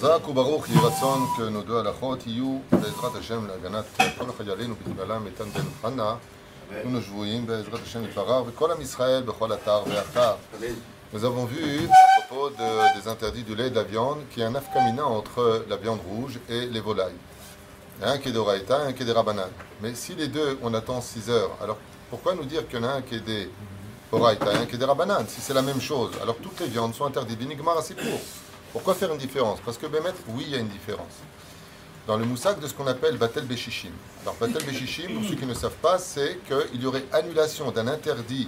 חזק וברוך יהי רצון כנודעו הלכות יהיו בעזרת השם להגנת כל החיילים ובכללם איתן בן חנה nous שבויים בעזרת השם יתברך וכל עם ישראל בכל אתר ואתר. Nous avons vu à propos de- des interdits du lait et de la viande qu'il y a un afkamina entre la viande rouge et les volailles. Il y en a un qui est d'Oraïta et un qui est des Rabanan. Mais si les deux, on attend 6 heures, alors pourquoi nous dire qu'il y en a un qui est des Oraïta et un qui est des Rabanan Si c'est la même chose, alors toutes les viandes sont interdites. Binigmar assez pour. Pourquoi faire une différence? Parce que Bémet, oui, il y a une différence. Dans le moussak de ce qu'on appelle Batel Beshishim. Alors Batel Beshishim, pour ceux qui ne savent pas, c'est qu'il y aurait annulation d'un interdit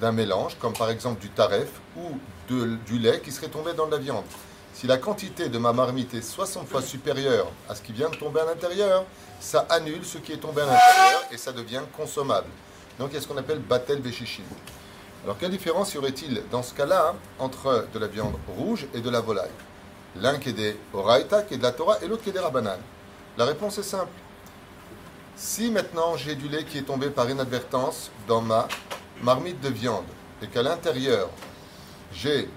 d'un mélange, comme par exemple du taref ou du lait qui serait tombé dans de la viande. Si la quantité de ma marmite est 60 fois supérieure à ce qui vient de tomber à l'intérieur, ça annule ce qui est tombé à l'intérieur et ça devient consommable. Donc il y a ce qu'on appelle Batel Beshishim. Alors quelle différence y aurait-il dans ce cas-là entre de la viande rouge et de la volaille? L'un qui est des Oraïta, qui est de la Torah, et l'autre qui est des Rabbanan. La réponse est simple. Si maintenant j'ai du lait qui est tombé par inadvertance dans ma marmite de viande et qu'à l'intérieur j'ai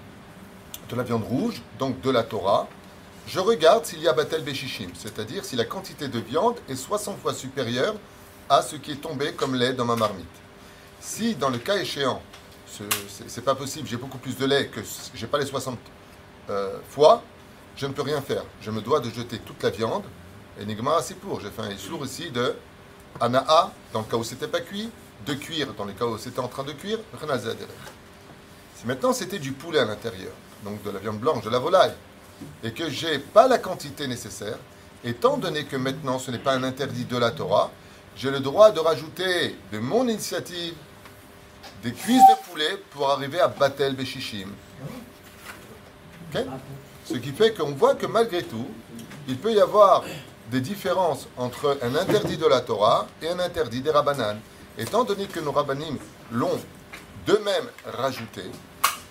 de la viande rouge, donc de la Torah, je regarde s'il y a Batel Beshishim, c'est-à-dire si la quantité de viande est 60 fois supérieure à ce qui est tombé comme lait dans ma marmite. Si dans le cas échéant, c'est pas possible, j'ai beaucoup plus de lait que j'ai pas les 60 euh, fois, je ne peux rien faire. Je me dois de jeter toute la viande. Enigma, c'est pour. J'ai fait un issour ici de Anaa, dans le cas où c'était pas cuit, de cuire, dans le cas où c'était en train de cuire. Si maintenant c'était du poulet à l'intérieur, donc de la viande blanche, de la volaille, et que j'ai pas la quantité nécessaire, étant donné que maintenant ce n'est pas un interdit de la Torah, j'ai le droit de rajouter de mon initiative des cuisses de poulet pour arriver à Batel Beshishim. Ok Ce qui fait qu'on voit que malgré tout, il peut y avoir des différences entre un interdit de la Torah et un interdit des Rabbanan. Étant donné que nos Rabbanim l'ont d'eux-mêmes rajouté,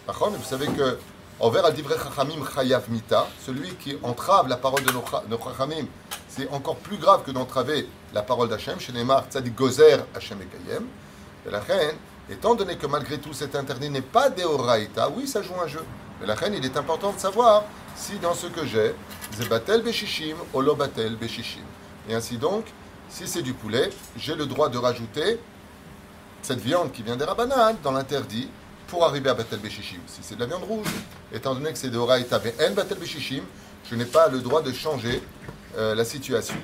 vous savez que Over al divrei chachamim chayav mita, celui qui entrave la parole de nos cha- nos chachamim, c'est encore plus grave que d'entraver la parole d'Hachem. Chez Neymar, tzadik gozer Hachem. Et la reine, étant donné que malgré tout cet interdit n'est pas deoraita, oui, ça joue un jeu. Mais la reine, il est important de savoir si dans ce que j'ai, c'est batel beshishim ou lo batel beshishim. Et ainsi donc, si c'est du poulet, j'ai le droit de rajouter cette viande qui vient des Rabbanan dans l'interdit pour arriver à Batel Beshishim. Si c'est de la viande rouge, étant donné que c'est de Horaïta en Batel Beshishim, je n'ai pas le droit de changer euh, la situation.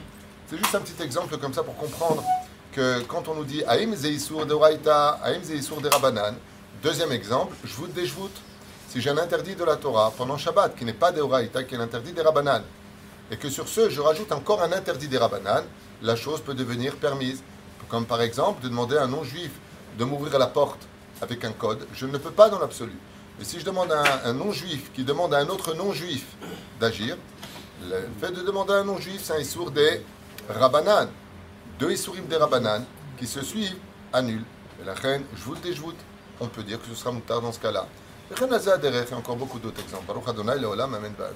C'est juste un petit exemple comme ça pour comprendre que quand on nous dit Aïm Zeisur de Horaïta, Aïm Zeisur de Rabbanan, deuxième exemple, je vous déjoute. Si j'ai un interdit de la Torah pendant Shabbat qui n'est pas des Horaïta, qui est l'interdit des Rabbanan, et que sur ce, je rajoute encore un interdit des Rabbanan, la chose peut devenir permise. Comme par exemple de demander à un non-juif de m'ouvrir la porte avec un code. Je ne peux pas dans l'absolu. Mais si je demande à un, non-juif qui demande à un autre non-juif d'agir, le fait de demander à un non-juif, c'est un issour des Rabbanan. Deux issourim des Rabbanan qui se suivent annulent. Et la reine, je vous le déjoute, on peut dire que ce sera moutar dans ce cas-là. Et encore beaucoup d'autres exemples. Baruch Adonai, Leolam, Amen, Baz.